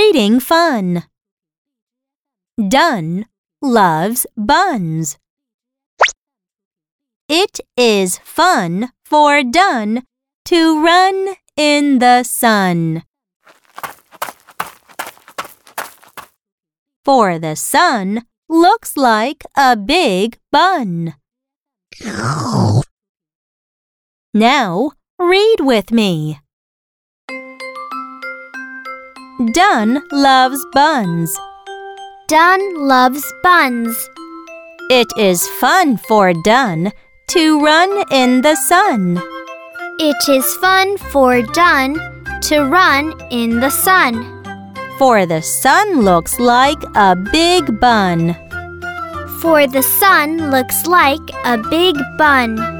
creating fun. Dun loves buns. It is fun for Dun to run in the sun. For the sun looks like a big bun. Now read with me. Dun loves buns. Dun loves buns. It is fun for Dun to run in the sun. It is fun for Dun to run in the sun. For the sun looks like a big bun. For the sun looks like a big bun.